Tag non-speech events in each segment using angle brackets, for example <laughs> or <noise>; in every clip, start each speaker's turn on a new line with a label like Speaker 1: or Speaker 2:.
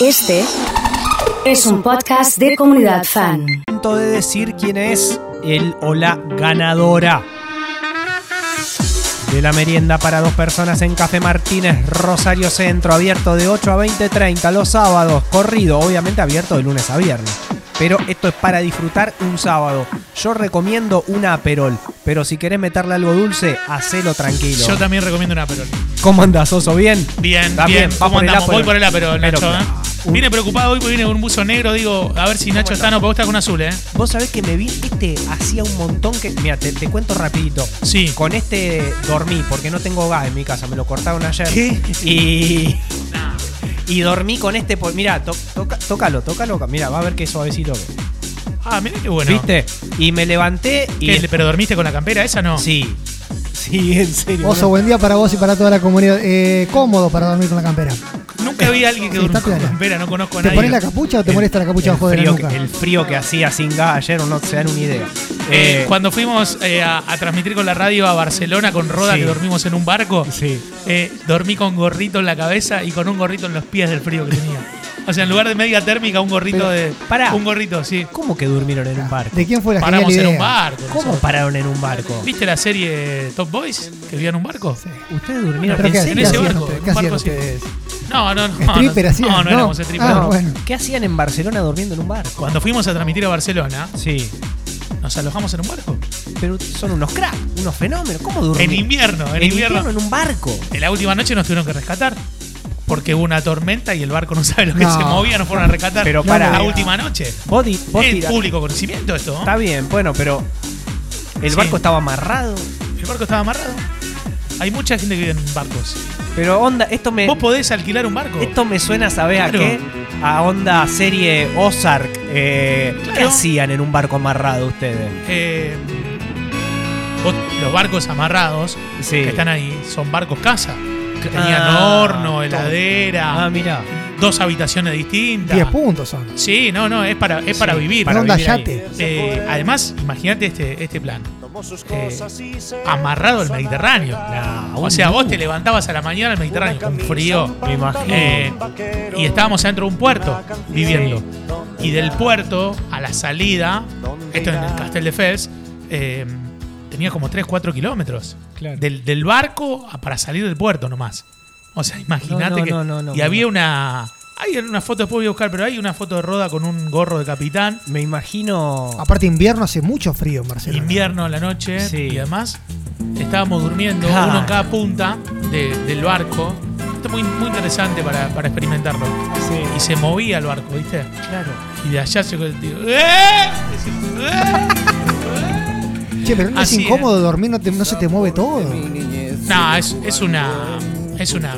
Speaker 1: Este es un podcast de comunidad fan.
Speaker 2: Momento de decir quién es el o la ganadora de la merienda para dos personas en Café Martínez, Rosario Centro, abierto de 8 a 20.30 los sábados, corrido, obviamente abierto de lunes a viernes. Pero esto es para disfrutar un sábado. Yo recomiendo una Aperol, pero si querés meterle algo dulce, hacelo tranquilo.
Speaker 3: Yo también recomiendo una Aperol.
Speaker 2: ¿Cómo andás, Oso? ¿Bien?
Speaker 3: Bien,
Speaker 2: Está
Speaker 3: bien. ¿Cómo
Speaker 2: por el
Speaker 3: andamos?
Speaker 2: Aperol.
Speaker 3: Voy por el Aperol,
Speaker 2: Pero,
Speaker 3: Nacho. ¿eh? Vine preocupado hoy porque vine con un buzo negro. Digo, a ver si Nacho está. No, porque vos estás con azul, ¿eh?
Speaker 2: Vos sabés que me vi, este hacía un montón que... Mira, te, te cuento rapidito.
Speaker 3: Sí.
Speaker 2: Con este dormí, porque no tengo gas en mi casa, me lo cortaron ayer.
Speaker 3: ¿Qué?
Speaker 2: Y... Y dormí con este... por- Mira, to- toca- tócalo, tócalo. Mira, va a ver qué suavecito.
Speaker 3: Ah, mira qué bueno.
Speaker 2: ¿Viste? Y me levanté y...
Speaker 3: ¿Qué, ¿Pero dormiste con la campera esa no?
Speaker 2: Sí. Sí, en serio.
Speaker 4: Oso, buen día para vos y para toda la comunidad. Eh, cómodo para dormir con la campera.
Speaker 3: Nunca vi a alguien que
Speaker 4: Sí, está piola.
Speaker 3: campera. No conozco a
Speaker 4: ¿Te
Speaker 3: nadie.
Speaker 4: pones la capucha o te
Speaker 2: El-
Speaker 4: molesta la capucha
Speaker 2: el
Speaker 4: abajo de la
Speaker 2: frío
Speaker 4: nuca?
Speaker 2: que- El frío que hacía sin gas ayer, no se dan una idea.
Speaker 3: Eh,
Speaker 2: Eh,
Speaker 3: cuando fuimos eh, a, a transmitir con la radio a Barcelona con Roda,
Speaker 2: Sí.
Speaker 3: que dormimos en un barco,
Speaker 2: Sí.
Speaker 3: eh, dormí con gorrito en la cabeza y con un gorrito en los pies del frío que tenía. O sea, en lugar de media térmica, un gorrito
Speaker 4: Pero,
Speaker 3: de.
Speaker 2: pará.
Speaker 3: Un gorrito, sí.
Speaker 2: ¿Cómo que durmieron en un barco?
Speaker 4: ¿De quién fue la
Speaker 3: Paramos en un barco.
Speaker 2: ¿Cómo
Speaker 3: nosotros.
Speaker 2: pararon en un barco?
Speaker 3: ¿Viste la serie Top Boys? Que vivía en un barco.
Speaker 2: ¿Ustedes durmieron
Speaker 4: ¿Pero
Speaker 2: en
Speaker 4: qué,
Speaker 3: en ese barco,
Speaker 4: ustedes?
Speaker 3: un
Speaker 4: ¿Qué hacían
Speaker 3: barco así.
Speaker 4: ustedes?
Speaker 3: No, no, no.
Speaker 4: ¿Stripper
Speaker 3: no,
Speaker 4: hacían?
Speaker 3: no, no éramos strippers.
Speaker 4: Ah,
Speaker 3: no.
Speaker 4: bueno.
Speaker 2: ¿Qué hacían en Barcelona durmiendo en un barco?
Speaker 3: Cuando fuimos a transmitir a Barcelona,
Speaker 2: Sí.
Speaker 3: nos alojamos en un barco.
Speaker 2: Pero son unos cracks, unos fenómenos. ¿Cómo durmieron?
Speaker 3: En invierno, en,
Speaker 2: En
Speaker 3: invierno.
Speaker 2: invierno en un barco.
Speaker 3: En la última noche nos tuvieron que rescatar. Porque hubo una tormenta y el barco no sabe lo que
Speaker 4: No.
Speaker 3: se movía, nos fueron a rescatar.
Speaker 2: Pero
Speaker 3: No,
Speaker 2: para-
Speaker 3: la última noche.
Speaker 2: Vos, vos
Speaker 3: Es público conocimiento esto, ¿no?
Speaker 2: Está bien, bueno, pero el
Speaker 3: Sí.
Speaker 2: barco estaba amarrado.
Speaker 3: El barco estaba amarrado. Hay mucha gente que vive en barcos.
Speaker 2: Pero onda, esto me
Speaker 3: Vos podés alquilar un barco.
Speaker 2: esto me suena, ¿sabés a
Speaker 3: Claro.
Speaker 2: qué? A onda serie Ozark. Eh, ¿Qué hacían en un barco amarrado ustedes?
Speaker 3: Eh, los barcos amarrados
Speaker 2: Sí.
Speaker 3: que están ahí son barcos casa. Tenían
Speaker 2: Ah,
Speaker 3: horno, heladera,
Speaker 2: Ah, mira.
Speaker 3: dos habitaciones distintas.
Speaker 4: 10 puntos son.
Speaker 3: Sí, no, no, es para, es para vivir.
Speaker 2: para
Speaker 4: Onda
Speaker 2: vivir
Speaker 4: yate.
Speaker 3: Eh, además, imagínate este, este plan. Eh, amarrado al Mediterráneo. O sea, vos te levantabas a la mañana al Mediterráneo con frío.
Speaker 2: Me imagino.
Speaker 3: Eh, y estábamos adentro de un puerto viviendo. Y del puerto a la salida, esto en el Castel de Fels, eh, tenía como 3-4 kilómetros.
Speaker 2: Claro.
Speaker 3: Del, del barco a- para salir del puerto nomás. O sea, imagínate
Speaker 2: No, no,
Speaker 3: que.
Speaker 2: no, no, no,
Speaker 3: y
Speaker 2: no.
Speaker 3: había una. Hay una foto, después voy a buscar, pero hay una foto de Roda con un gorro de capitán.
Speaker 2: Me imagino.
Speaker 4: Aparte, invierno hace mucho frío en Barcelona.
Speaker 3: Invierno a la noche
Speaker 2: Sí.
Speaker 3: y además estábamos durmiendo
Speaker 2: Ah.
Speaker 3: uno en cada punta de- del barco. Esto es muy, muy interesante para, para experimentarlo.
Speaker 2: Sí.
Speaker 3: Y se movía el barco, ¿viste?
Speaker 2: Claro.
Speaker 3: Y de allá llegó el tío. ¡Eh! <laughs>
Speaker 4: Che, pero no es incómodo dormir, no, te- no se te mueve todo.
Speaker 3: No, es, es una. Es una.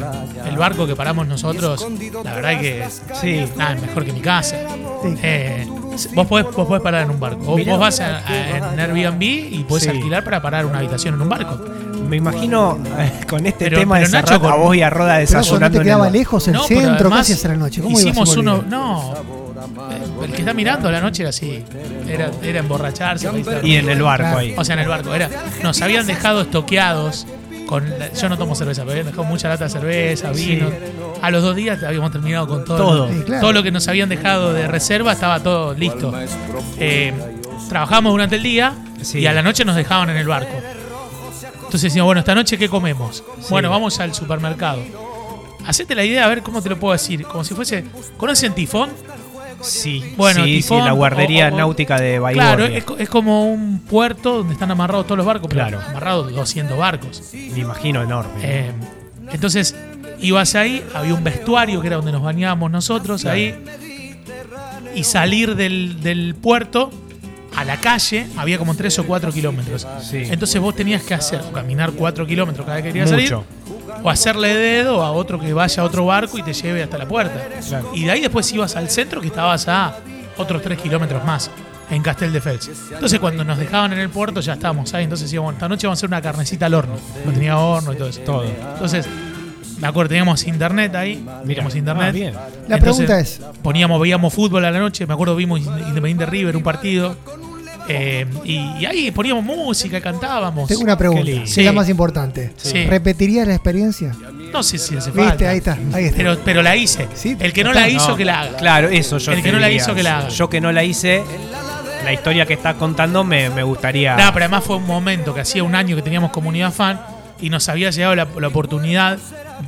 Speaker 3: El barco que paramos nosotros, la verdad que.
Speaker 2: Sí.
Speaker 3: Nada, es mejor que mi casa.
Speaker 4: Sí.
Speaker 3: Eh, vos, podés, vos podés parar en un barco. Vos,
Speaker 2: Mirá.
Speaker 3: vos vas a, a- en Airbnb y podés
Speaker 2: Sí.
Speaker 3: alquilar para parar una habitación en un barco.
Speaker 2: Me imagino eh, con este
Speaker 3: Pero-
Speaker 2: tema
Speaker 3: pero
Speaker 2: de
Speaker 3: Nacho,
Speaker 2: Serrat, a
Speaker 3: con-
Speaker 2: vos y a Roda
Speaker 4: Pero eso no
Speaker 2: desayunando
Speaker 4: te
Speaker 2: en
Speaker 4: quedaba
Speaker 2: el-
Speaker 4: lejos el
Speaker 3: No, pero
Speaker 4: centro,
Speaker 3: además
Speaker 4: casi hasta la noche. ¿Cómo ibas y
Speaker 3: hicimos uno. No. El que está mirando a la noche era así. Era, era emborracharse.
Speaker 2: Y en el barco ahí.
Speaker 3: O sea, en el barco. Era, nos habían dejado estoqueados. Con la- yo no tomo cerveza, pero habían dejado mucha lata de cerveza, vino. A los dos días habíamos terminado con todo.
Speaker 2: Todo.
Speaker 4: Sí, claro.
Speaker 3: Todo lo que nos habían dejado de reserva estaba todo listo. Eh, trabajamos durante el día
Speaker 2: Sí.
Speaker 3: y a la noche nos dejaban en el barco. Entonces decíamos, bueno, esta noche ¿qué comemos? Bueno, vamos al supermercado. Hacete la idea, a ver cómo te lo puedo decir. Como si fuese. ¿Conocen Tifón?
Speaker 2: Sí,
Speaker 3: Bueno,
Speaker 2: sí,
Speaker 3: Tifón,
Speaker 2: sí, la guardería
Speaker 3: o- o-
Speaker 2: náutica de Bahía.
Speaker 3: Claro, es, co- es como un puerto donde están amarrados todos los barcos. pero
Speaker 2: Claro.
Speaker 3: Amarrados 200 barcos.
Speaker 2: Me imagino enorme.
Speaker 3: Eh, entonces, ibas ahí, había un vestuario que era donde nos bañábamos nosotros ahí. Y salir del, del puerto a la calle había como 3 o 4 kilómetros.
Speaker 2: Sí.
Speaker 3: Entonces vos tenías que hacer, o caminar 4 kilómetros cada vez que querías salir. O hacerle dedo a otro que vaya a otro barco y te lleve hasta la puerta.
Speaker 2: Claro.
Speaker 3: Y de ahí después ibas al centro que estabas a otros 3 kilómetros más, en Castel de Fels. Entonces cuando nos dejaban en el puerto ya estábamos ahí. Entonces decíamos, esta noche vamos a hacer una carnecita al horno. No tenía horno y todo eso.
Speaker 2: Todo.
Speaker 3: Entonces, me acuerdo, teníamos internet ahí. Miramos internet.
Speaker 2: Ah, bien.
Speaker 4: La
Speaker 3: Entonces,
Speaker 4: pregunta es,
Speaker 3: Poníamos, veíamos fútbol a la noche. Me acuerdo, vimos Independiente River, un partido. Eh, y, y ahí poníamos música, cantábamos.
Speaker 4: Tengo una pregunta,
Speaker 3: Sí.
Speaker 4: la más importante.
Speaker 3: Sí.
Speaker 4: ¿Repetirías la experiencia?
Speaker 3: No sé si hace falta.
Speaker 4: Viste, ahí está, ahí está.
Speaker 3: Pero, pero la hice.
Speaker 4: Sí,
Speaker 3: El que no la hizo,
Speaker 2: No,
Speaker 3: que la haga.
Speaker 2: Claro, eso yo
Speaker 3: El que no la hizo, que la haga.
Speaker 2: Yo que no la hice, la historia que estás contando me, me gustaría.
Speaker 3: Nada, pero además fue un momento que hacía un año que teníamos comunidad fan y nos había llegado la, la oportunidad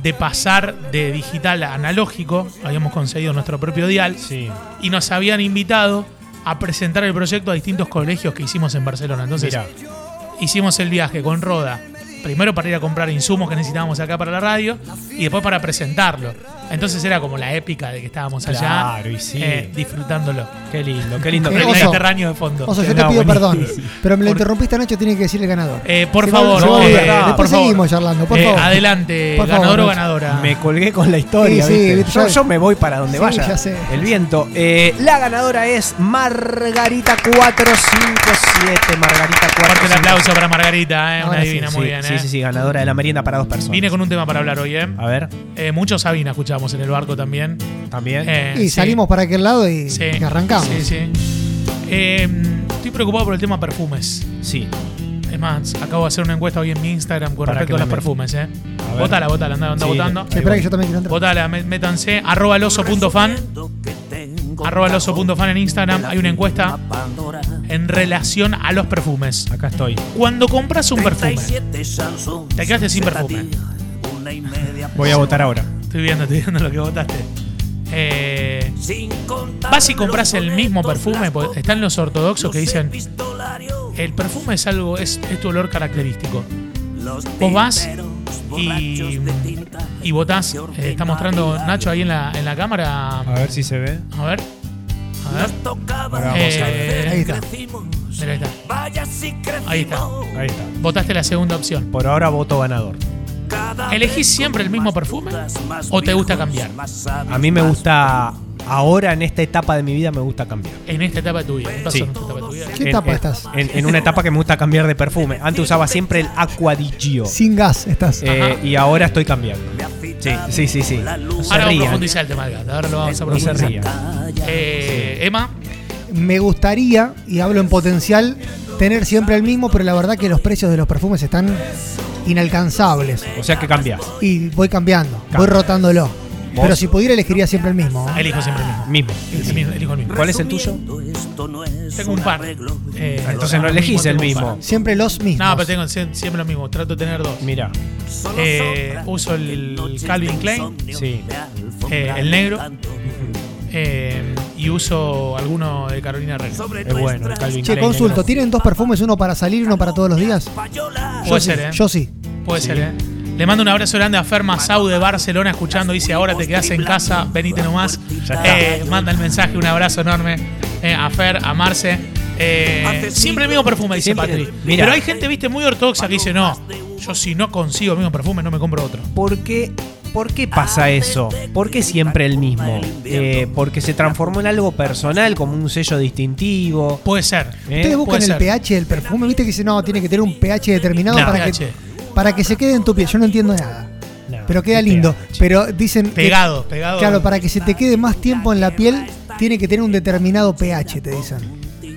Speaker 3: de pasar de digital a analógico. Habíamos conseguido nuestro propio dial
Speaker 2: Sí.
Speaker 3: y nos habían invitado a presentar el proyecto a distintos colegios que hicimos en Barcelona. Entonces,
Speaker 2: Mirá.
Speaker 3: hicimos el viaje con Roda. Primero para ir a comprar insumos que necesitábamos acá para la radio y después para presentarlo. Entonces era como la épica de que estábamos allá
Speaker 2: Claro, y sí.
Speaker 3: eh, disfrutándolo.
Speaker 2: Qué lindo, qué lindo.
Speaker 4: Eh,
Speaker 3: el. Mediterráneo de fondo.
Speaker 4: Oso, yo
Speaker 2: No,
Speaker 4: te pido perdón, pero me lo
Speaker 3: Por-
Speaker 4: interrumpiste, Nacho, tiene que decir el ganador.
Speaker 3: Eh, por
Speaker 4: Se va-
Speaker 3: favor,
Speaker 4: a
Speaker 3: eh, por favor.
Speaker 4: seguimos charlando, por
Speaker 3: Eh,
Speaker 4: favor.
Speaker 3: Adelante,
Speaker 4: Por favor,
Speaker 3: ganador o ganadora.
Speaker 2: Me colgué con la historia.
Speaker 4: Sí, sí,
Speaker 2: ¿viste? yo, me voy para donde
Speaker 4: Sí,
Speaker 2: vaya
Speaker 4: ya sé.
Speaker 2: el viento. Eh, la ganadora es Margarita 457. Margarita
Speaker 3: Fuerte el
Speaker 2: 457.
Speaker 3: aplauso para Margarita, eh, una divina,
Speaker 2: Sí,
Speaker 3: muy bien.
Speaker 2: sí,
Speaker 3: eh.
Speaker 2: sí, sí, ganadora de la merienda para dos personas.
Speaker 3: Vine con un tema para hablar hoy, ¿eh?
Speaker 2: A ver,
Speaker 3: Eh, mucho Sabina escuchamos en el barco también.
Speaker 2: también.
Speaker 3: Eh,
Speaker 4: y
Speaker 3: sí.
Speaker 4: salimos para aquel lado y,
Speaker 3: Sí,
Speaker 4: y arrancamos.
Speaker 3: Sí, sí. Eh, estoy preocupado por el tema perfumes.
Speaker 2: Sí.
Speaker 3: Es más, acabo de hacer una encuesta hoy en mi Instagram con
Speaker 2: Para
Speaker 3: respecto a los
Speaker 2: me
Speaker 3: perfumes, ¿eh?
Speaker 2: A.
Speaker 3: Votala, votala, anda, anda
Speaker 2: Sí,
Speaker 3: votando.
Speaker 4: espera que yo también quiero entrar.
Speaker 3: Votala, mé- métanse. Arroba loso.fan. Arroba loso.fan en Instagram. Hay una encuesta en relación a los perfumes.
Speaker 2: Acá estoy.
Speaker 3: Cuando compras un perfume, te quedaste sin perfume.
Speaker 2: Voy a votar ahora.
Speaker 3: Estoy viendo, estoy viendo lo que votaste. Eh, vas y compras el mismo perfume, están los ortodoxos que dicen el perfume es algo, es, es tu olor característico. Vos vas y, y votás. eh, está mostrando Nacho ahí en la, en la cámara.
Speaker 2: A ver si se ve.
Speaker 3: A ver. A ver.
Speaker 2: Ahora vamos a ver.
Speaker 3: Eh, mira, ahí está. Ahí está.
Speaker 2: Ahí está.
Speaker 3: Votaste la segunda opción.
Speaker 2: Por ahora voto ganador.
Speaker 3: ¿Elegís siempre el mismo perfume o te gusta cambiar?
Speaker 2: A mí me gusta, ahora en esta etapa de mi vida me gusta cambiar.
Speaker 3: En esta etapa de tu vida. ¿Qué pasó
Speaker 2: Sí.
Speaker 3: en esta etapa de tu vida?
Speaker 4: ¿Qué
Speaker 2: En-
Speaker 4: etapa
Speaker 2: en,
Speaker 4: estás?
Speaker 2: En, en una etapa que me gusta cambiar de perfume. Antes usaba siempre el Aqua di Gio.
Speaker 4: Sin gas estás.
Speaker 2: Eh, y ahora estoy cambiando. Sí, sí, sí, sí. No se
Speaker 3: Ahora vamos a profundizar el tema del gato. Ahora lo vamos a
Speaker 2: No se
Speaker 3: profundizar.
Speaker 2: rían.
Speaker 3: Eh, Emma,
Speaker 4: Me gustaría, y hablo en potencial, tener siempre el mismo, pero la verdad que los precios de los perfumes están inalcanzables.
Speaker 2: O sea que cambias.
Speaker 4: Y voy cambiando, voy rotándolo.
Speaker 2: ¿Vos?
Speaker 4: Pero si pudiera, elegiría siempre el mismo. ¿eh?
Speaker 3: elijo siempre el mismo.
Speaker 2: Mismo.
Speaker 3: El mismo, Elijo el mismo.
Speaker 2: ¿Cuál es el tuyo?
Speaker 3: Tengo un par. Eh,
Speaker 2: Entonces no elegís el mismo.
Speaker 4: Siempre los mismos.
Speaker 3: No, pero tengo sie- siempre lo mismo. Trato de tener dos.
Speaker 2: Mira.
Speaker 3: Eh, uso el Calvin Klein,
Speaker 2: Sí.
Speaker 3: eh, el negro. eh, y uso alguno de Carolina Herrera.
Speaker 2: Es bueno. el Calvin
Speaker 4: Che,
Speaker 2: Klein
Speaker 4: consulto,
Speaker 2: negro.
Speaker 4: ¿tienen dos perfumes, uno para salir y uno para todos los días?
Speaker 3: Puede ser, ¿eh?
Speaker 4: Yo sí.
Speaker 3: Puede
Speaker 2: Sí.
Speaker 3: ser, ¿eh? Le mando un abrazo grande a Fer Masau de Barcelona escuchando. Dice, ahora te quedas en casa, venite nomás. Eh, manda el mensaje, un abrazo enorme eh, a Fer, a Marce. Eh, siempre el mismo perfume, dice Patri. Pero hay gente, viste, muy ortodoxa que dice, no, yo si no consigo el mismo perfume, no me compro otro.
Speaker 2: ¿Por qué, ¿Por qué pasa eso? ¿Por qué siempre el mismo? Eh, porque se transformó en algo personal, como un sello distintivo.
Speaker 3: Puede ser.
Speaker 2: ¿eh?
Speaker 4: Ustedes buscan el
Speaker 3: ser.
Speaker 4: pH del perfume, viste que dice, no, tiene que tener un pH determinado
Speaker 3: No,
Speaker 4: para,
Speaker 3: pH.
Speaker 4: Que, para que se quede en tu piel. Yo no entiendo nada.
Speaker 2: No,
Speaker 4: Pero queda lindo.
Speaker 2: pH.
Speaker 4: Pero dicen. que-
Speaker 3: Pegado, pegado.
Speaker 4: claro, para que se te quede más tiempo en la piel, tiene que tener un determinado pH, te dicen.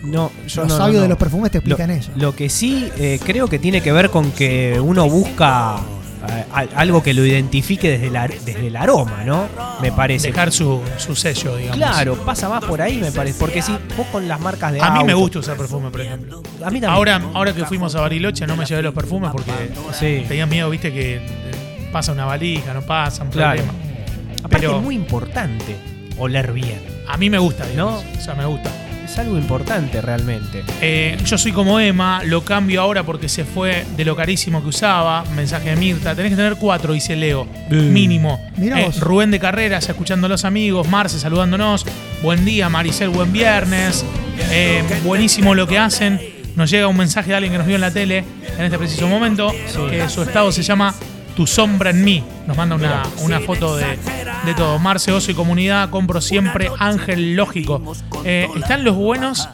Speaker 2: No, yo
Speaker 4: Los
Speaker 2: no,
Speaker 4: sabios
Speaker 2: no,
Speaker 4: de
Speaker 2: no.
Speaker 4: los perfumes te explican
Speaker 2: lo,
Speaker 4: eso.
Speaker 2: Lo que sí eh, creo que tiene que ver con que uno busca algo que lo identifique desde, la, desde el aroma, ¿no? Me parece.
Speaker 3: Dejar su, su sello, digamos.
Speaker 2: Claro, pasa más por ahí, me parece. Porque si vos con las marcas de
Speaker 3: A mí me
Speaker 2: auto-
Speaker 3: gusta usar perfume, por ejemplo.
Speaker 2: A mí también.
Speaker 3: Ahora, ahora que fuimos a Bariloche no me llevé los perfumes porque
Speaker 2: Sí.
Speaker 3: tenía miedo, viste, que pasa una valija, no pasa, un
Speaker 2: Claro.
Speaker 3: problema.
Speaker 2: Aparte
Speaker 3: pero-
Speaker 2: es muy importante oler bien.
Speaker 3: A mí me gusta,
Speaker 2: ¿No?
Speaker 3: O sea, me gusta.
Speaker 2: Es algo importante realmente.
Speaker 3: Eh, yo soy como Emma, lo cambio ahora porque se fue de lo carísimo que usaba. Mensaje de Mirta, tenés que tener cuatro, dice Leo. Mínimo.
Speaker 4: Mirá
Speaker 3: Eh,
Speaker 4: vos.
Speaker 3: Rubén de Carreras, escuchando a los amigos. Marce, saludándonos. Buen día, Maricel, buen viernes. Eh, buenísimo lo que hacen. Nos llega un mensaje de alguien que nos vio en la tele en este preciso momento. Que su estado se llama Tu sombra en mí. Nos manda una, una foto de, de todo. Marce, Oso y comunidad. Compro siempre Ángel Lógico. Eh, están los buenos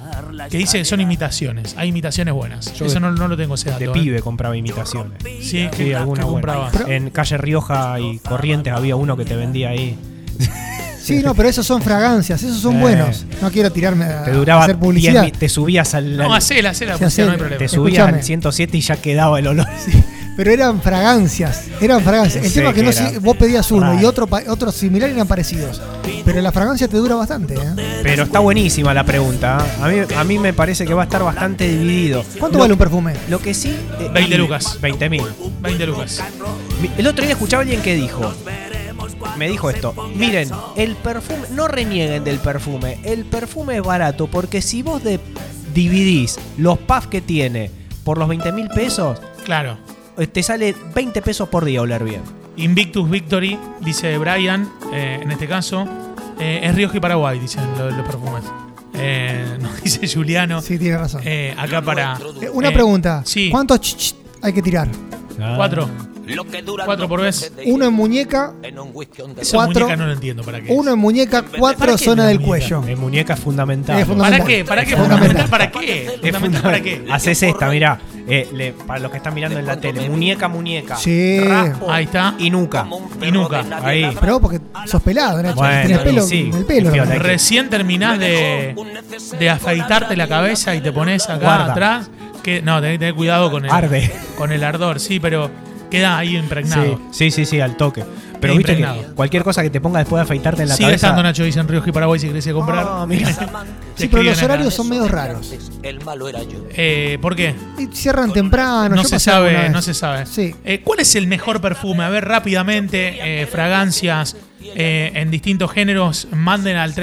Speaker 3: que dice que son imitaciones. Hay imitaciones buenas.
Speaker 2: Yo
Speaker 3: Eso
Speaker 2: de-
Speaker 3: no, no lo tengo ese dato.
Speaker 2: De
Speaker 3: ¿eh?
Speaker 2: pibe compraba imitaciones.
Speaker 3: Sí,
Speaker 2: Sí,
Speaker 3: que,
Speaker 2: alguna
Speaker 3: compraba.
Speaker 2: En calle Rioja y Corrientes había uno que te vendía ahí.
Speaker 4: Sí, no, pero esos son fragancias, esos son
Speaker 2: Eh.
Speaker 4: buenos. No quiero tirarme a,
Speaker 2: Te
Speaker 4: a
Speaker 2: duraba
Speaker 4: hacer
Speaker 2: 10
Speaker 4: publicidad.
Speaker 2: te subías al,
Speaker 3: No, hacela, hacela,
Speaker 4: Sí,
Speaker 3: no hay problema.
Speaker 2: te subías
Speaker 4: Escuchame.
Speaker 2: al 107 y ya quedaba el olor. <laughs>
Speaker 4: Pero eran fragancias, eran fragancias. El
Speaker 2: Sí,
Speaker 4: tema es que no si- vos pedías uno y otro pa- otro similar eran parecidos. Pero la fragancia te dura bastante, ¿eh?
Speaker 2: Pero está buenísima la pregunta. ¿eh? A mí, a mí me parece que va a estar bastante dividido.
Speaker 4: ¿Cuánto
Speaker 2: Lo-
Speaker 4: vale un perfume?
Speaker 2: Lo que sí. eh,
Speaker 3: 20 lucas.
Speaker 2: 20 mil.
Speaker 3: 20 lucas.
Speaker 2: El otro día escuchaba a alguien que dijo. Me dijo esto. Miren, el perfume. No renieguen del perfume. El perfume es barato porque si vos de- dividís los puffs que tiene por los 20 mil pesos,
Speaker 3: Claro.
Speaker 2: Eh, te sale 20 pesos por día oler bien.
Speaker 3: Invictus Victory, dice Brian, eh, en este caso, eh, es Rioja y Paraguay, dicen lo- los, perfumes. Eh, <laughs> nos dice Juliano,
Speaker 4: Sí, tiene razón.
Speaker 3: eh, acá para...
Speaker 4: Eh, Una
Speaker 3: eh,
Speaker 4: pregunta.
Speaker 3: Sí,
Speaker 4: ¿Cuántos ch- ch- hay que tirar?
Speaker 3: cuatro. Cuatro por vez.
Speaker 4: Uno en muñeca,
Speaker 3: Eso
Speaker 4: Cuatro.
Speaker 3: muñeca no lo entiendo para qué.
Speaker 4: uno en muñeca,
Speaker 3: ¿Para
Speaker 4: cuatro zona del
Speaker 3: muñeca?
Speaker 4: cuello.
Speaker 2: En muñeca es fundamental.
Speaker 4: Es fundamental.
Speaker 3: ¿Para qué? ¿Para qué?
Speaker 4: Fundamental.
Speaker 3: ¿Fundamental para qué?
Speaker 2: Es
Speaker 3: ¿Fundamental para qué?
Speaker 2: Haces esta, mirá. Eh, le- para los que están mirando en la tele. Muñeca, muñeca.
Speaker 4: Sí.
Speaker 2: Raspo
Speaker 3: Ahí está.
Speaker 2: y nuca.
Speaker 3: Y nunca.
Speaker 2: Ahí.
Speaker 4: Pero vos porque sos pelado, Nacho.
Speaker 2: Bueno,
Speaker 4: Tienes pelo
Speaker 2: sí,
Speaker 4: en el pelo.
Speaker 3: Recién terminás de, de afeitarte la cabeza y te pones acá
Speaker 2: Guarda.
Speaker 3: atrás. Que, no, tenés que tener cuidado con el,
Speaker 2: Arde.
Speaker 3: con el ardor, sí, pero queda ahí impregnado.
Speaker 2: Sí, sí, sí, sí, al toque. Pero viste que cualquier cosa que te ponga después de afeitarte en la
Speaker 3: Sigue
Speaker 2: cabeza.
Speaker 3: estando Nacho Dice en Río y Paraguay si querés ir a comprar.
Speaker 2: Ah, mira. <laughs>
Speaker 4: Sí, pero los
Speaker 3: acá.
Speaker 4: horarios son medio raros.
Speaker 3: Eh, ¿Por qué?
Speaker 4: Y cierran temprano.
Speaker 3: No
Speaker 4: yo
Speaker 3: se sabe, no se sabe.
Speaker 4: Sí.
Speaker 3: Eh, ¿Cuál es el mejor perfume? A ver, rápidamente, eh, fragancias eh, en distintos géneros, manden al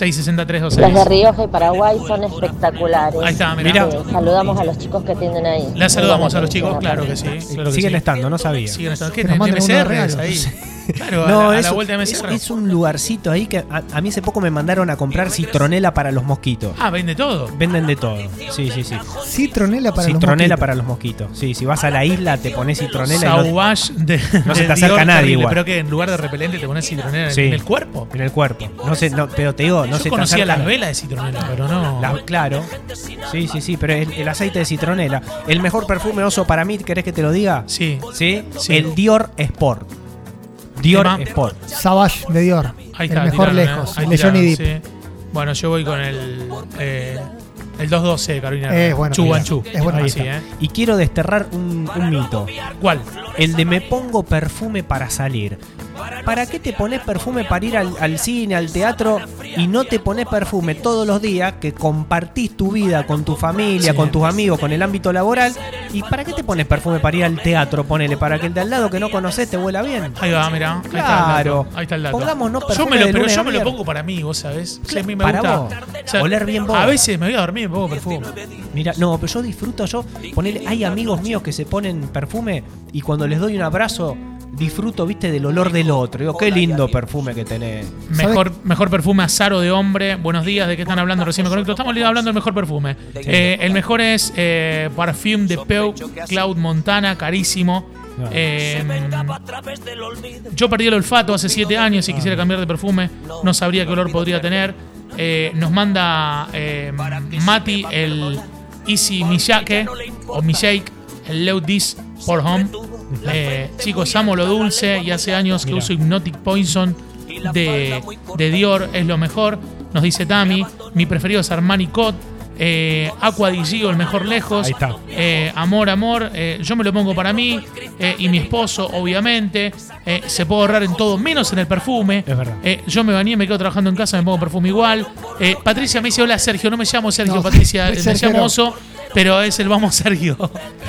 Speaker 3: 3416-66326.
Speaker 5: Los de Rioja y Paraguay son espectaculares.
Speaker 3: Ahí está, mirá.
Speaker 5: Eh, saludamos a los chicos que atienden ahí.
Speaker 3: La saludamos a los chicos, claro que sí. Claro que
Speaker 2: Siguen
Speaker 3: sí.
Speaker 2: estando, no sabía.
Speaker 3: Siguen estando. ¿Qué
Speaker 4: Que nos
Speaker 3: tenés?
Speaker 4: manden
Speaker 3: ¿Tienes
Speaker 4: unos
Speaker 3: R's
Speaker 4: regalos.
Speaker 3: ahí? Claro,
Speaker 2: No,
Speaker 3: a, la, a
Speaker 2: es,
Speaker 3: la vuelta de
Speaker 2: es-
Speaker 3: MCR.
Speaker 2: es un lugarcito ahí que a, a mí hace poco me mandaron a comprar citronela para los mosquitos.
Speaker 3: Ah, vende todo.
Speaker 2: Venden de todo. Sí, sí, sí.
Speaker 4: Citronela para
Speaker 2: citronela
Speaker 4: los
Speaker 2: para los mosquitos. Sí, si vas a la isla te pones citronela y no-
Speaker 3: Sauvage de,
Speaker 2: no se te acerca
Speaker 3: Dior,
Speaker 2: nadie
Speaker 3: terrible,
Speaker 2: igual.
Speaker 3: Pero que en lugar de repelente te pones citronela
Speaker 2: Sí.
Speaker 3: en el cuerpo.
Speaker 2: en el cuerpo. No sé, no, pero te digo, no
Speaker 3: Yo
Speaker 2: se
Speaker 3: conocía las velas de citronela, pero no.
Speaker 2: La- claro. Sí, sí, sí, pero el, el aceite de citronela. El mejor perfume oso para mí, ¿querés que te lo diga?
Speaker 3: Sí.
Speaker 2: ¿Sí?
Speaker 3: Sí.
Speaker 2: El Dior Sport. Dior
Speaker 3: Tema.
Speaker 2: Sport.
Speaker 4: Savage de Dior.
Speaker 3: Ahí está.
Speaker 4: el mejor
Speaker 3: tiraron,
Speaker 4: lejos.
Speaker 3: ¿eh? Ahí
Speaker 4: El de Johnny Depp.
Speaker 3: tiraron, sí. Bueno, yo voy con el. eh, el 212 de Carolina.
Speaker 4: Es bueno,
Speaker 3: Chu.
Speaker 4: Es bueno.
Speaker 3: Ahí sí. ¿eh?
Speaker 2: Y quiero desterrar un, un mito.
Speaker 3: ¿Cuál?
Speaker 2: El de me pongo perfume para salir. ¿Para qué te pones perfume para ir al, al cine, al teatro y no te pones perfume todos los días que compartís tu vida con tu familia,
Speaker 3: Sí.
Speaker 2: con tus amigos, con el ámbito laboral? ¿Y para qué te pones perfume para ir al teatro? Ponele, para que el de al lado que no conoces te huela bien.
Speaker 3: Ahí va, mira. Ahí está el
Speaker 2: Claro.
Speaker 3: Ahí está el dato.
Speaker 2: Pongámonos
Speaker 3: yo
Speaker 2: perfume
Speaker 3: me lo, pero yo me lo pongo para mí, vos sabés. Sí, a mí me
Speaker 2: Para
Speaker 3: gusta.
Speaker 2: vos. Oler bien vos.
Speaker 3: A veces me voy a dormir y me pongo perfume.
Speaker 2: Mira, no, pero yo disfruto, yo ponele, hay amigos míos que se ponen perfume y cuando les doy un abrazo disfruto, viste, del olor del otro. Digo, qué lindo perfume que tenés.
Speaker 3: Mejor, mejor perfume azaro de hombre. Buenos días, ¿de qué están hablando? Recién me conecto. Estamos hablando del mejor perfume. Eh, el mejor es eh, Parfum de Peu Cloud Montana, carísimo. Eh, yo perdí el olfato hace 7 años y quisiera cambiar de perfume. No sabría qué olor podría tener. Eh, nos manda eh, Mati el Easy Miyake o Mishake, el Leo This for Home. Eh, chicos, amo lo dulce y hace años que uso Hypnotic Poison de, de Dior, es lo mejor. Nos dice Tami, mi preferido es Armani Cot. Eh, Aqua el mejor lejos.
Speaker 2: Ahí está.
Speaker 3: Eh, amor, amor. eh, yo me lo pongo para mí eh, y mi esposo, obviamente. Eh, se puede ahorrar en todo, menos en el perfume.
Speaker 2: Es verdad.
Speaker 3: Eh, yo me bañé, me quedo trabajando en casa, me pongo perfume igual. Eh, Patricia me dice: Hola Sergio, no me llamo Sergio,
Speaker 4: No,
Speaker 3: Patricia, <laughs> me
Speaker 4: Sergio
Speaker 3: llamo
Speaker 4: no.
Speaker 3: Oso, pero es el Vamos Sergio.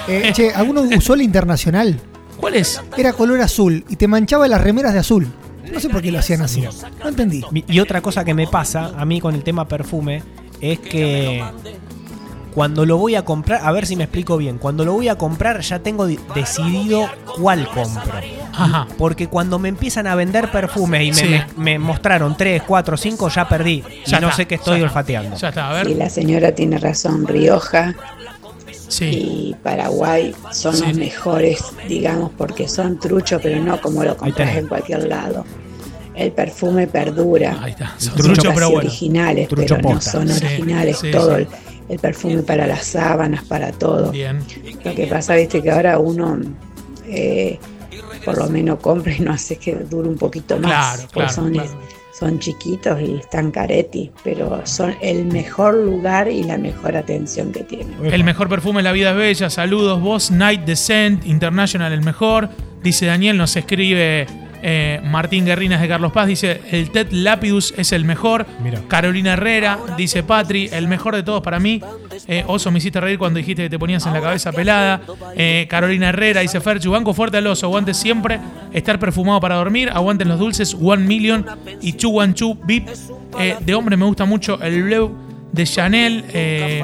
Speaker 4: Eh, che, ¿alguno <laughs> usó el internacional?
Speaker 3: ¿Cuál es?
Speaker 4: Era color azul y te manchaba las remeras de azul. No sé por qué lo hacían así. No entendí.
Speaker 2: Y otra cosa que me pasa a mí con el tema perfume es que cuando lo voy a comprar, a ver si me explico bien, cuando lo voy a comprar ya tengo di- decidido cuál compro.
Speaker 3: Ajá.
Speaker 2: Porque cuando me empiezan a vender perfumes y me,
Speaker 3: Sí.
Speaker 2: me- me mostraron 3, 4, 5, ya perdí.
Speaker 3: Ya
Speaker 2: y no
Speaker 3: está,
Speaker 2: sé qué estoy
Speaker 3: ya está.
Speaker 2: olfateando.
Speaker 3: Ya está, a
Speaker 6: Sí,
Speaker 3: ver.
Speaker 6: la señora tiene razón, Rioja
Speaker 3: Sí.
Speaker 6: y Paraguay son
Speaker 3: Sí.
Speaker 6: los mejores, digamos, porque son truchos, pero no como lo compras en cualquier lado. El perfume perdura.
Speaker 3: Ahí está. Son
Speaker 2: Trucho,
Speaker 6: casi
Speaker 3: pero bueno.
Speaker 6: originales,
Speaker 2: Trucho
Speaker 6: pero no son originales.
Speaker 3: sí,
Speaker 6: todo
Speaker 3: sí.
Speaker 6: El, el perfume para las sábanas, para todo.
Speaker 3: Bien.
Speaker 6: Lo que pasa, viste, que ahora uno eh, por lo menos compres y no haces que dure un poquito más.
Speaker 3: Claro,
Speaker 6: son,
Speaker 3: claro.
Speaker 6: son chiquitos y están caretti, pero son el mejor lugar y la mejor atención que tienen.
Speaker 3: El mejor perfume La Vida es Bella. Saludos, vos, Night Descent, International, el mejor. Dice Daniel, nos escribe eh, Martín Guerrinas de Carlos Paz. Dice, el Ted Lapidus es el mejor.
Speaker 2: Mira.
Speaker 3: Carolina Herrera, dice Patri, el mejor de todos para mí. Eh, Oso, me hiciste reír cuando dijiste que te ponías en la cabeza pelada. Eh, Carolina Herrera dice, Ferchu, banco fuerte al oso, aguante siempre. Estar perfumado para dormir, aguanten los dulces, One Million y Chu One Chu Vip. De hombre me gusta mucho el Bleu de Chanel. eh,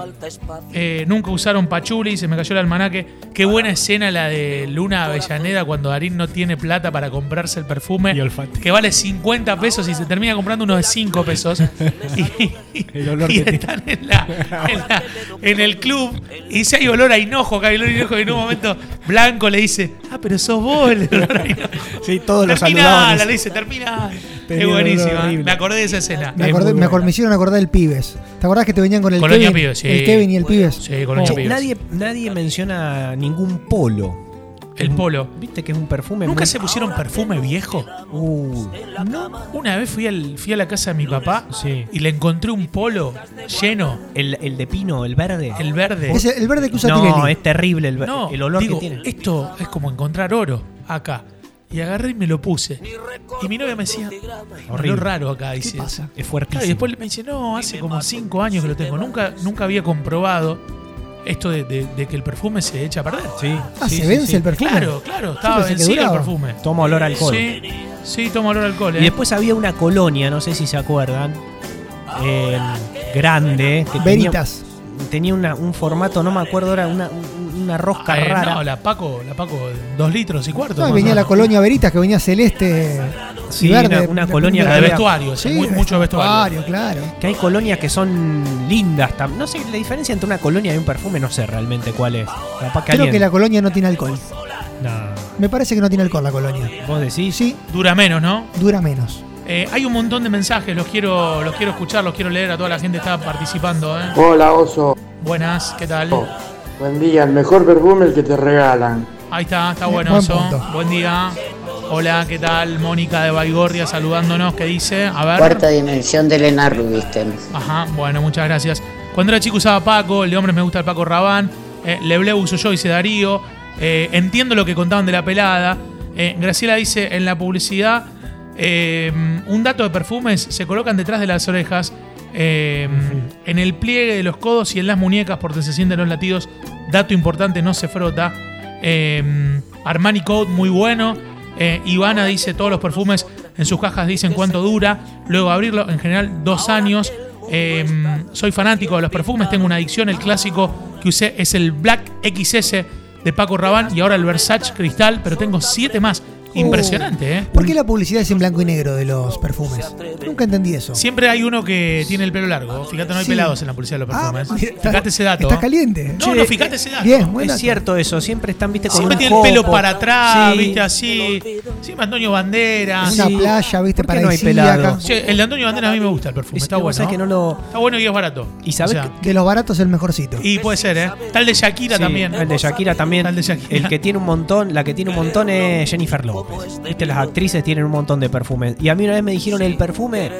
Speaker 3: eh, nunca usaron pachuli, se me cayó el almanaque. Qué buena escena la de Luna Avellaneda cuando Darín no tiene plata para comprarse el perfume.
Speaker 2: Y.
Speaker 3: Que vale 50 pesos y se termina comprando uno de 5 pesos. <laughs> y
Speaker 2: El olor
Speaker 3: y
Speaker 2: que
Speaker 3: están en, la- en la- en el club y dice hay olor a hinojo, que hay olor a hinojo. Y en un momento Blanco le dice, ah, pero sos vos. <laughs>
Speaker 2: Sí, todos lo
Speaker 3: Terminala,
Speaker 2: saludaban.
Speaker 3: le dice, termina. Es buenísima.
Speaker 2: horrible.
Speaker 3: Me acordé de esa escena.
Speaker 4: Me, acordé, hicieron acordar del Pibes. ¿Te acordás que te venían con el
Speaker 3: Colonia
Speaker 4: Kevin?
Speaker 3: Pibes, sí.
Speaker 4: El Kevin y el Pibes.
Speaker 3: Sí, Colonia
Speaker 4: Oh,
Speaker 3: Pibes.
Speaker 2: Nadie, nadie menciona ningún polo.
Speaker 3: El polo.
Speaker 2: ¿Viste que es un perfume
Speaker 3: ¿Nunca
Speaker 2: muy-
Speaker 3: se pusieron perfume viejo?
Speaker 2: Uh,
Speaker 3: Una vez fui, al, fui a la casa de mi papá
Speaker 2: Sí.
Speaker 3: y le encontré un polo lleno,
Speaker 2: el, el de pino, el verde.
Speaker 3: el verde.
Speaker 4: Es el, el verde que usa
Speaker 2: no,
Speaker 4: Tinelli.
Speaker 2: es terrible el,
Speaker 3: no,
Speaker 2: el olor
Speaker 3: digo,
Speaker 2: que tiene.
Speaker 3: esto es como encontrar oro acá. Y agarré y me lo puse. Y mi novia me decía,
Speaker 2: Horrible.
Speaker 3: raro acá, dice.
Speaker 2: Es
Speaker 3: Claro,
Speaker 2: fuertísimo.
Speaker 3: y después me dice, no, hace como cinco años que lo tengo. Nunca, nunca había comprobado esto de, de- de que el perfume se echa a perder.
Speaker 2: Sí,
Speaker 4: Ah,
Speaker 2: sí,
Speaker 4: se
Speaker 2: sí,
Speaker 4: vence
Speaker 2: sí.
Speaker 4: el perfume.
Speaker 3: Claro, claro, estaba vencido el
Speaker 4: duraba.
Speaker 3: perfume.
Speaker 2: Toma olor a alcohol.
Speaker 3: Sí, sí, toma olor a alcohol.
Speaker 2: Y
Speaker 3: ¿eh?
Speaker 2: después había una colonia, no sé si se acuerdan, eh, grande, que
Speaker 4: Veritas.
Speaker 2: tenía, tenía una- un formato, no me acuerdo, era una, un- una rosca
Speaker 3: Eh,
Speaker 2: rara.
Speaker 3: No, la Paco, la Paco, dos litros y cuarto.
Speaker 4: No, venía la colonia Veritas que venía celeste
Speaker 2: Sí,
Speaker 4: y verde.
Speaker 2: una- una colonia
Speaker 3: de vestuario, sí, muy- mucho vestuario.
Speaker 4: claro.
Speaker 2: Que hay colonias que son lindas. tam- No sé, la diferencia entre una colonia y un perfume no sé realmente cuál es. Capaz que
Speaker 4: Creo
Speaker 2: alguien-
Speaker 4: que la colonia no tiene alcohol.
Speaker 2: No.
Speaker 4: Me parece que no tiene alcohol la colonia.
Speaker 2: Vos decís.
Speaker 4: Sí,
Speaker 3: Dura menos, ¿no?
Speaker 4: dura menos.
Speaker 3: Eh, hay un montón de mensajes, los quiero, los quiero escuchar, los quiero leer a toda la gente que está participando. ¿eh?
Speaker 7: Hola oso,
Speaker 3: Buenas, ¿qué tal?
Speaker 7: Buen día, el mejor perfume el que te regalan.
Speaker 3: Ahí está, está
Speaker 4: Buen
Speaker 3: bueno eso.
Speaker 4: punto.
Speaker 3: Buen día. Hola, ¿qué tal? Mónica de Baigorria saludándonos, ¿qué dice? A ver.
Speaker 6: Cuarta dimensión de Elena Rubinstein.
Speaker 3: Ajá, bueno, muchas gracias. Cuando era chico usaba Paco, el de hombres me gusta el Paco Rabán, eh, Lebleu uso yo, dice Darío. Eh, entiendo lo que contaban de la pelada. Eh, Graciela dice, en la publicidad, eh, un dato de perfumes se colocan detrás de las orejas, eh, en el pliegue de los codos y en las muñecas porque se sienten los latidos. Dato importante, no se frota. Eh, Armani Code, muy bueno. Eh, Ivana dice todos los perfumes en sus cajas dicen cuánto dura. Luego abrirlo, en general dos años. Eh, soy fanático de los perfumes, tengo una adicción. El clásico que usé es el Black XS de Paco Rabanne y ahora el Versace Cristal, pero tengo siete más. Impresionante, ¿eh?
Speaker 4: ¿Por qué la publicidad es en blanco y negro de los perfumes? Nunca entendí eso.
Speaker 3: Siempre hay uno que tiene el pelo largo. Fíjate, no hay
Speaker 4: Sí.
Speaker 3: pelados en la publicidad de los
Speaker 4: Ah,
Speaker 3: perfumes.
Speaker 4: mira, está-
Speaker 3: fíjate ese dato.
Speaker 4: Está caliente.
Speaker 3: No, no, fíjate ese dato.
Speaker 4: Bien,
Speaker 2: Es cierto eso, siempre están, viste, con
Speaker 3: Siempre
Speaker 2: un
Speaker 3: tiene el pelo
Speaker 2: jopo.
Speaker 3: para atrás,
Speaker 2: Sí.
Speaker 3: viste, así. Siempre Antonio Banderas.
Speaker 4: Una
Speaker 2: Sí.
Speaker 4: playa, viste,
Speaker 2: ¿Por qué no hay
Speaker 4: paradisíaca.
Speaker 2: pelado?
Speaker 3: Sí, el de Antonio Banderas a mí me gusta el perfume.
Speaker 2: Es-
Speaker 3: Está bueno.
Speaker 2: sabés que no lo.
Speaker 3: Está bueno y es barato.
Speaker 2: Y sabés
Speaker 3: O sea,
Speaker 2: que-
Speaker 4: De los baratos el mejorcito.
Speaker 3: Y puede ser, ¿eh? Tal de Shakira
Speaker 2: Sí,
Speaker 3: también.
Speaker 2: El de Shakira también.
Speaker 3: El de Shakira.
Speaker 2: El que tiene un montón, la que tiene un montón es Jennifer López. Viste, las actrices tienen un montón de perfumes. Y a mí una vez me dijeron el perfume,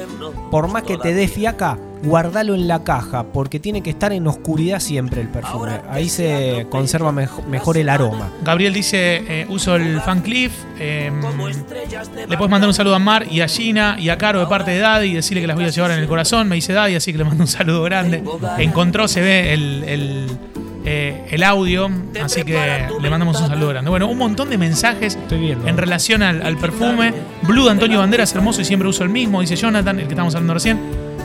Speaker 2: por más que te dé fiaca, guardalo en la caja, porque tiene que estar en oscuridad siempre el perfume. Ahí se conserva mejo- mejor el aroma.
Speaker 3: Gabriel dice, eh, uso el Fan Cliff. eh, le puedes mandar un saludo a Mar y a Gina y a Caro de parte de Daddy y decirle que las voy a llevar en el corazón. Me dice Daddy, así que le mando un saludo grande. Encontró, se ve el, eh, el audio, así que le mandamos un saludo grande. Bueno, un montón de mensajes en relación al, al perfume. Blue de Antonio Banderas, hermoso y siempre uso el mismo, dice Jonathan, el que estamos hablando recién.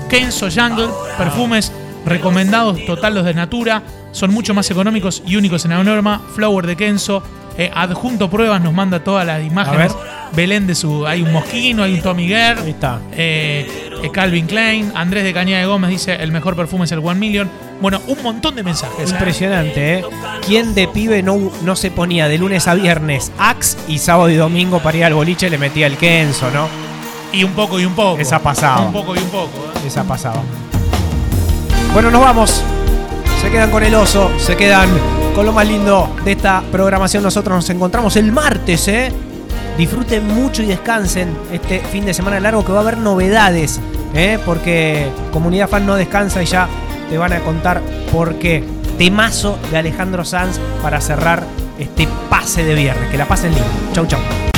Speaker 3: Kenzo Jungle, perfumes recomendados, total los de Natura, son mucho más económicos y únicos en la norma. Flower de Kenzo, eh, adjunto pruebas, nos manda todas las imágenes. Belén de su. Hay un Mosquino, hay un Tommy Guerre.
Speaker 2: Ahí está.
Speaker 3: eh, Calvin Klein, Andrés de Cañada de Gómez dice el mejor perfume es el One Million. Bueno, un montón de mensajes. ¿eh?
Speaker 2: Impresionante, ¿eh? ¿Quién de pibe no, no se ponía de lunes a viernes Axe y sábado y domingo para ir al boliche le metía el Kenzo, ¿no?
Speaker 3: Y un poco y un poco.
Speaker 2: Esa pasaba.
Speaker 3: Un poco y un poco. ¿eh?
Speaker 2: Esa pasaba. Bueno, nos vamos. Se quedan con el oso, se quedan con lo más lindo de esta programación. Nosotros nos encontramos el martes, ¿eh? Disfruten mucho y descansen este fin de semana largo que va a haber novedades, ¿eh? porque Comunidad Fan no descansa y ya te van a contar por qué. Temazo de Alejandro Sanz para cerrar este pase de viernes. Que la pasen lindo. Chau, chau.